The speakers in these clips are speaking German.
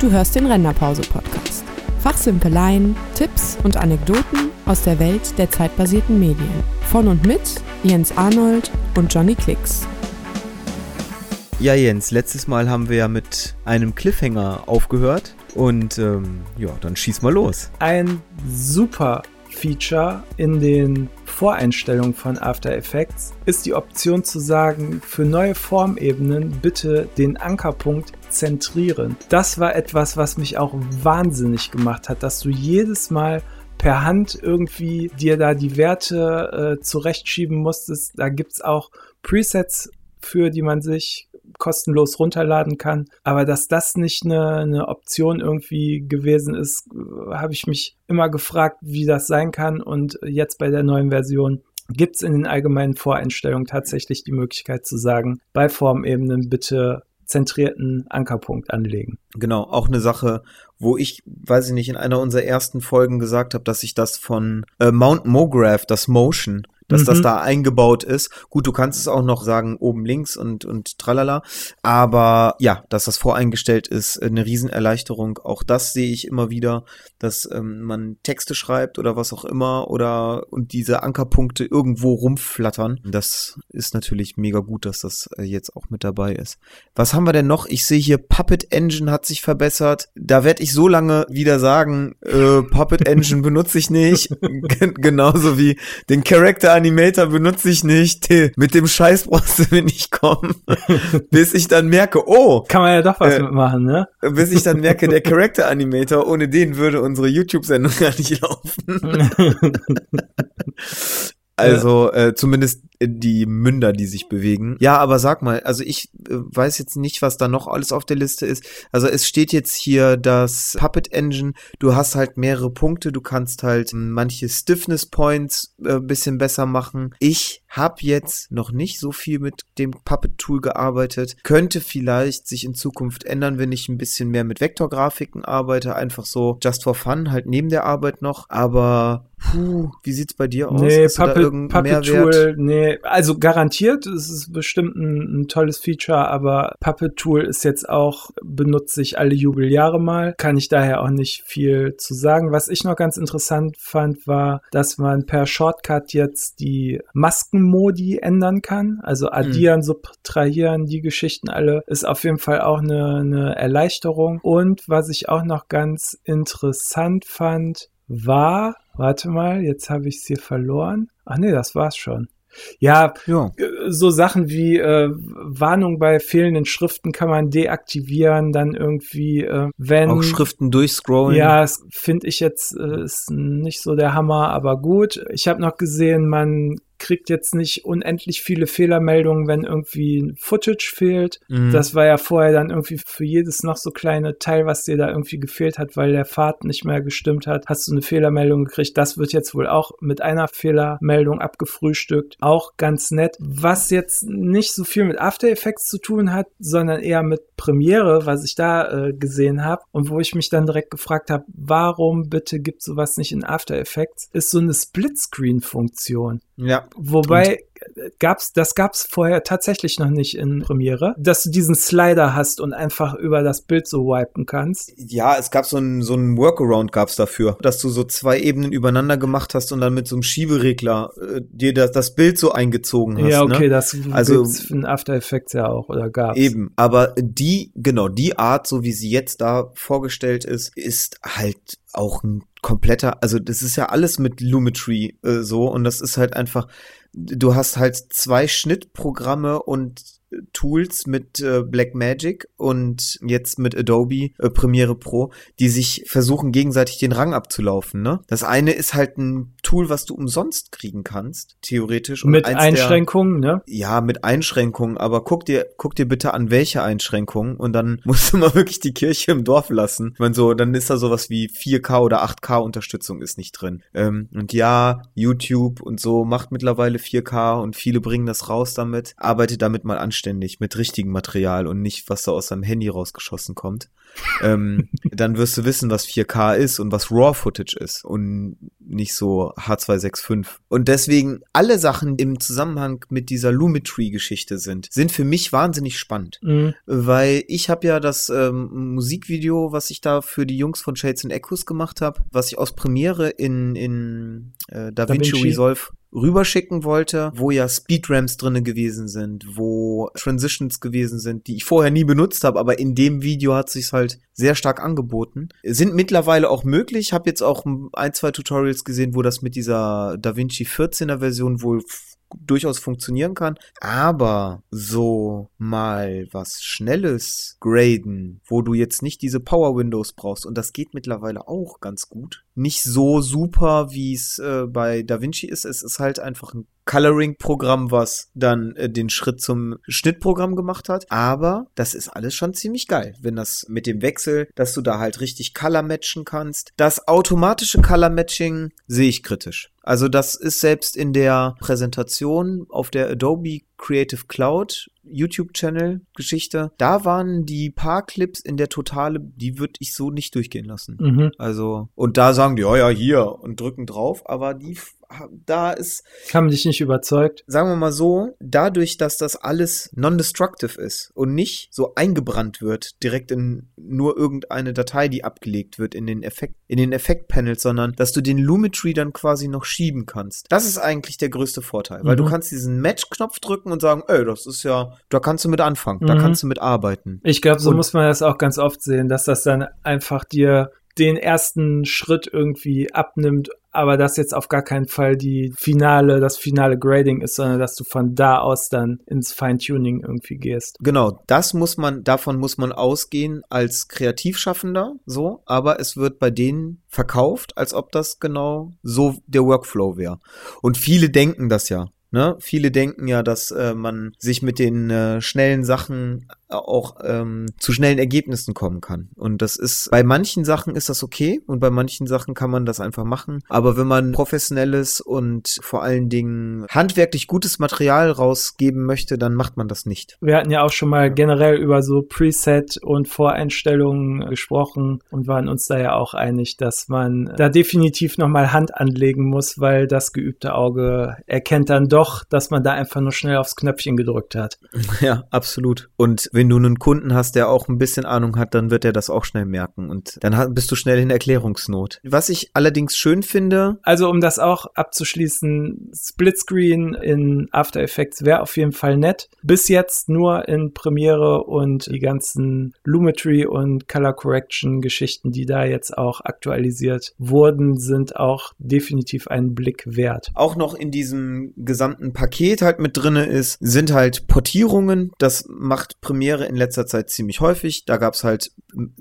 Du hörst den Renderpause-Podcast. Fachsimpeleien, Tipps und Anekdoten aus der Welt der zeitbasierten Medien. Von und mit Jens Arnold und Johnny Klicks. Ja, Jens, letztes Mal haben wir ja mit einem Cliffhanger aufgehört. Und ähm, ja, dann schieß mal los. Ein super Feature in den Voreinstellungen von After Effects ist die Option zu sagen, für neue Formebenen bitte den Ankerpunkt zentrieren. Das war etwas, was mich auch wahnsinnig gemacht hat, dass du jedes Mal per Hand irgendwie dir da die Werte äh, zurechtschieben musstest. Da gibt es auch Presets für, die man sich kostenlos runterladen kann. Aber dass das nicht eine, eine Option irgendwie gewesen ist, habe ich mich immer gefragt, wie das sein kann. Und jetzt bei der neuen Version gibt es in den allgemeinen Voreinstellungen tatsächlich die Möglichkeit zu sagen, bei Formebenen bitte zentrierten Ankerpunkt anlegen. Genau, auch eine Sache, wo ich, weiß ich nicht, in einer unserer ersten Folgen gesagt habe, dass ich das von äh, Mount Mograph, das Motion, dass mhm. das da eingebaut ist. Gut, du kannst es auch noch sagen, oben links und, und tralala. Aber ja, dass das voreingestellt ist, eine Riesenerleichterung. Auch das sehe ich immer wieder, dass ähm, man Texte schreibt oder was auch immer oder und diese Ankerpunkte irgendwo rumflattern. Das ist natürlich mega gut, dass das äh, jetzt auch mit dabei ist. Was haben wir denn noch? Ich sehe hier Puppet Engine hat sich verbessert. Da werde ich so lange wieder sagen, äh, Puppet Engine benutze ich nicht. Genauso wie den Character Animator benutze ich nicht. Mit dem Scheiß brauchst du mir nicht kommen. bis ich dann merke, oh. Kann man ja doch was äh, mitmachen, ne? Bis ich dann merke, der Character Animator, ohne den würde unsere YouTube-Sendung gar nicht laufen. Also äh, zumindest die Münder, die sich bewegen. Ja, aber sag mal, also ich äh, weiß jetzt nicht, was da noch alles auf der Liste ist. Also es steht jetzt hier das Puppet Engine. Du hast halt mehrere Punkte. Du kannst halt manche Stiffness Points äh, bisschen besser machen. Ich habe jetzt noch nicht so viel mit dem Puppet Tool gearbeitet. Könnte vielleicht sich in Zukunft ändern, wenn ich ein bisschen mehr mit Vektorgrafiken arbeite. Einfach so just for fun, halt neben der Arbeit noch. Aber Puh, wie sieht's bei dir aus? Nee, Puppet, Puppet Tool, nee, also garantiert, es ist bestimmt ein, ein, tolles Feature, aber Puppet Tool ist jetzt auch, benutze ich alle Jubeljahre mal, kann ich daher auch nicht viel zu sagen. Was ich noch ganz interessant fand, war, dass man per Shortcut jetzt die Maskenmodi ändern kann, also mhm. addieren, mhm. subtrahieren, die Geschichten alle, ist auf jeden Fall auch eine, eine Erleichterung. Und was ich auch noch ganz interessant fand, war, warte mal, jetzt habe ich es hier verloren. Ach nee, das war's schon. Ja, ja, äh, so Sachen wie äh, Warnung bei fehlenden Schriften kann man deaktivieren, dann irgendwie, äh, wenn. Auch Schriften durchscrollen. Ja, das finde ich jetzt äh, ist nicht so der Hammer, aber gut. Ich habe noch gesehen, man kriegt jetzt nicht unendlich viele Fehlermeldungen, wenn irgendwie Footage fehlt. Mhm. Das war ja vorher dann irgendwie für jedes noch so kleine Teil, was dir da irgendwie gefehlt hat, weil der Pfad nicht mehr gestimmt hat, hast du eine Fehlermeldung gekriegt. Das wird jetzt wohl auch mit einer Fehlermeldung abgefrühstückt. Auch ganz nett. Was jetzt nicht so viel mit After Effects zu tun hat, sondern eher mit Premiere, was ich da äh, gesehen habe und wo ich mich dann direkt gefragt habe, warum bitte gibt sowas nicht in After Effects, ist so eine Splitscreen-Funktion. Ja. Wobei gab's, das gab's vorher tatsächlich noch nicht in Premiere, dass du diesen Slider hast und einfach über das Bild so wipen kannst. Ja, es gab so ein so ein Workaround gab's dafür, dass du so zwei Ebenen übereinander gemacht hast und dann mit so einem Schieberegler äh, dir das, das Bild so eingezogen hast. Ja, okay, ne? das also in After Effects ja auch oder gab's. Eben, aber die genau die Art, so wie sie jetzt da vorgestellt ist, ist halt auch ein kompletter, also das ist ja alles mit Lumetri äh, so und das ist halt einfach, du hast halt zwei Schnittprogramme und Tools mit äh, Blackmagic und jetzt mit Adobe äh, Premiere Pro, die sich versuchen gegenseitig den Rang abzulaufen. Ne? Das eine ist halt ein Tool, was du umsonst kriegen kannst, theoretisch. Und mit Einschränkungen, der, ne? Ja, mit Einschränkungen. Aber guck dir, guck dir bitte an, welche Einschränkungen und dann musst du mal wirklich die Kirche im Dorf lassen. Ich meine so, dann ist da sowas wie 4K oder 8K Unterstützung ist nicht drin. Ähm, und ja, YouTube und so macht mittlerweile 4K und viele bringen das raus damit. Arbeitet damit mal an anständig mit richtigem Material und nicht, was da aus seinem Handy rausgeschossen kommt, ähm, dann wirst du wissen, was 4K ist und was RAW-Footage ist und nicht so H265. Und deswegen alle Sachen im Zusammenhang mit dieser Lumetri-Geschichte sind, sind für mich wahnsinnig spannend. Mhm. Weil ich habe ja das ähm, Musikvideo, was ich da für die Jungs von Shades and Echoes gemacht habe, was ich aus Premiere in, in äh, DaVinci, da Resolve rüberschicken wollte, wo ja Speedrams drinne gewesen sind, wo Transitions gewesen sind, die ich vorher nie benutzt habe, aber in dem Video hat sich's halt sehr stark angeboten. Sind mittlerweile auch möglich. Habe jetzt auch ein, zwei Tutorials gesehen, wo das mit dieser DaVinci 14er Version wohl durchaus funktionieren kann. Aber so mal was Schnelles graden, wo du jetzt nicht diese Power Windows brauchst, und das geht mittlerweile auch ganz gut. Nicht so super, wie es äh, bei DaVinci ist. Es ist halt einfach ein Coloring-Programm, was dann äh, den Schritt zum Schnittprogramm gemacht hat. Aber das ist alles schon ziemlich geil, wenn das mit dem Wechsel, dass du da halt richtig Color matchen kannst. Das automatische Color Matching sehe ich kritisch. Also das ist selbst in der Präsentation auf der Adobe Creative Cloud YouTube-Channel Geschichte. Da waren die paar Clips in der Totale, die würde ich so nicht durchgehen lassen. Mhm. Also, und da sagen die, ja, ja, hier und drücken drauf, aber die da ist. Haben dich nicht überzeugt? Sagen wir mal so, dadurch, dass das alles non-destructive ist und nicht so eingebrannt wird, direkt in nur irgendeine Datei, die abgelegt wird in den Effekt, in den Effektpanels, sondern dass du den Lumetri dann quasi noch schieben kannst. Das ist eigentlich der größte Vorteil, weil mhm. du kannst diesen Match-Knopf drücken und sagen, ey, das ist ja, da kannst du mit anfangen, mhm. da kannst du mit arbeiten. Ich glaube, so und muss man das auch ganz oft sehen, dass das dann einfach dir den ersten Schritt irgendwie abnimmt, aber das jetzt auf gar keinen Fall die finale, das finale Grading ist, sondern dass du von da aus dann ins Feintuning irgendwie gehst. Genau, das muss man, davon muss man ausgehen als Kreativschaffender, so, aber es wird bei denen verkauft, als ob das genau so der Workflow wäre. Und viele denken das ja. Ne? Viele denken ja, dass äh, man sich mit den äh, schnellen Sachen auch ähm, zu schnellen Ergebnissen kommen kann. Und das ist, bei manchen Sachen ist das okay und bei manchen Sachen kann man das einfach machen. Aber wenn man professionelles und vor allen Dingen handwerklich gutes Material rausgeben möchte, dann macht man das nicht. Wir hatten ja auch schon mal generell über so Preset und Voreinstellungen gesprochen und waren uns da ja auch einig, dass man da definitiv nochmal Hand anlegen muss, weil das geübte Auge erkennt dann doch, dass man da einfach nur schnell aufs Knöpfchen gedrückt hat. Ja, absolut. Und wenn du einen Kunden hast, der auch ein bisschen Ahnung hat, dann wird er das auch schnell merken und dann bist du schnell in Erklärungsnot. Was ich allerdings schön finde. Also um das auch abzuschließen, Splitscreen in After Effects wäre auf jeden Fall nett. Bis jetzt nur in Premiere und die ganzen Lumetri und Color Correction Geschichten, die da jetzt auch aktualisiert wurden, sind auch definitiv einen Blick wert. Auch noch in diesem gesamten Paket halt mit drinne ist, sind halt Portierungen. Das macht Premiere Premiere in letzter Zeit ziemlich häufig. Da gab es halt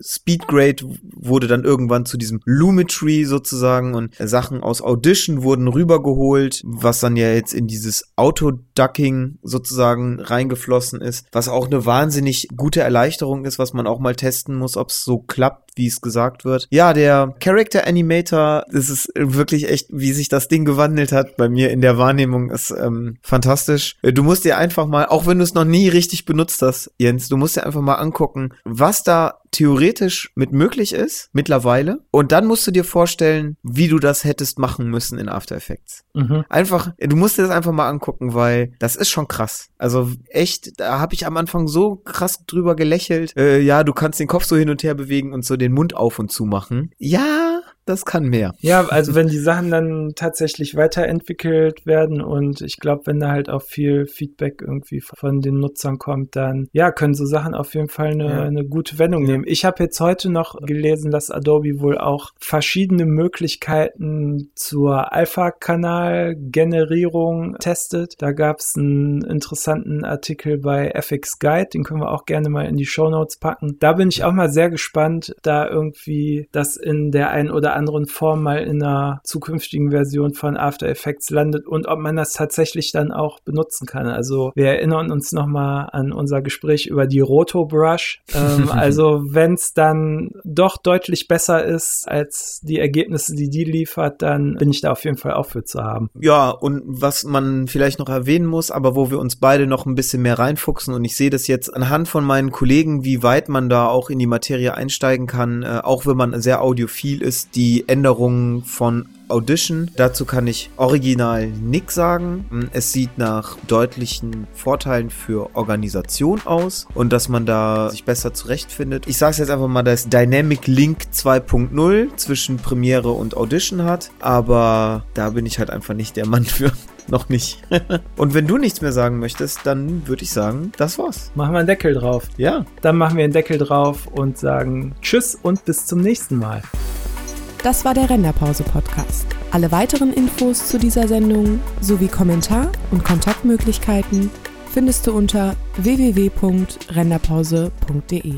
Speedgrade, wurde dann irgendwann zu diesem Lumetri sozusagen und Sachen aus Audition wurden rübergeholt, was dann ja jetzt in dieses Autoducking sozusagen reingeflossen ist, was auch eine wahnsinnig gute Erleichterung ist, was man auch mal testen muss, ob es so klappt, wie es gesagt wird. Ja, der Character Animator, das ist wirklich echt, wie sich das Ding gewandelt hat bei mir in der Wahrnehmung, ist ähm, fantastisch. Du musst dir einfach mal, auch wenn du es noch nie richtig benutzt hast, Jens, du musst dir einfach mal angucken, was da theoretisch mit möglich ist, mittlerweile. Und dann musst du dir vorstellen, wie du das hättest machen müssen in After Effects. Mhm. Einfach, du musst dir das einfach mal angucken, weil das ist schon krass. Also echt, da habe ich am Anfang so krass drüber gelächelt. Äh, ja, du kannst den Kopf so hin und her bewegen und so den Mund auf und zu machen. Ja, das kann mehr. Ja, also wenn die Sachen dann tatsächlich weiterentwickelt werden und ich glaube, wenn da halt auch viel Feedback irgendwie von den Nutzern kommt, dann ja, können so Sachen auf jeden Fall eine, ja. eine gute Wendung ja. nehmen. Ich habe jetzt heute noch gelesen, dass Adobe wohl auch verschiedene Möglichkeiten zur Alpha-Kanal-Generierung testet. Da gab es einen interessanten Artikel bei FX Guide, den können wir auch gerne mal in die Show Notes packen. Da bin ich auch mal sehr gespannt, da irgendwie das in der einen oder anderen Form mal in einer zukünftigen Version von After Effects landet und ob man das tatsächlich dann auch benutzen kann. Also wir erinnern uns nochmal an unser Gespräch über die Roto Brush. Ähm, also wenn es dann doch deutlich besser ist als die Ergebnisse, die die liefert, dann bin ich da auf jeden Fall auch für zu haben. Ja, und was man vielleicht noch erwähnen muss, aber wo wir uns beide noch ein bisschen mehr reinfuchsen und ich sehe das jetzt anhand von meinen Kollegen, wie weit man da auch in die Materie einsteigen kann, äh, auch wenn man sehr audiophil ist, die Änderungen von Audition. Dazu kann ich original nix sagen. Es sieht nach deutlichen Vorteilen für Organisation aus und dass man da sich besser zurechtfindet. Ich sage es jetzt einfach mal, dass Dynamic Link 2.0 zwischen Premiere und Audition hat, aber da bin ich halt einfach nicht der Mann für. Noch nicht. und wenn du nichts mehr sagen möchtest, dann würde ich sagen, das war's. Machen wir einen Deckel drauf. Ja. Dann machen wir einen Deckel drauf und sagen Tschüss und bis zum nächsten Mal. Das war der Renderpause-Podcast. Alle weiteren Infos zu dieser Sendung sowie Kommentar- und Kontaktmöglichkeiten findest du unter www.renderpause.de.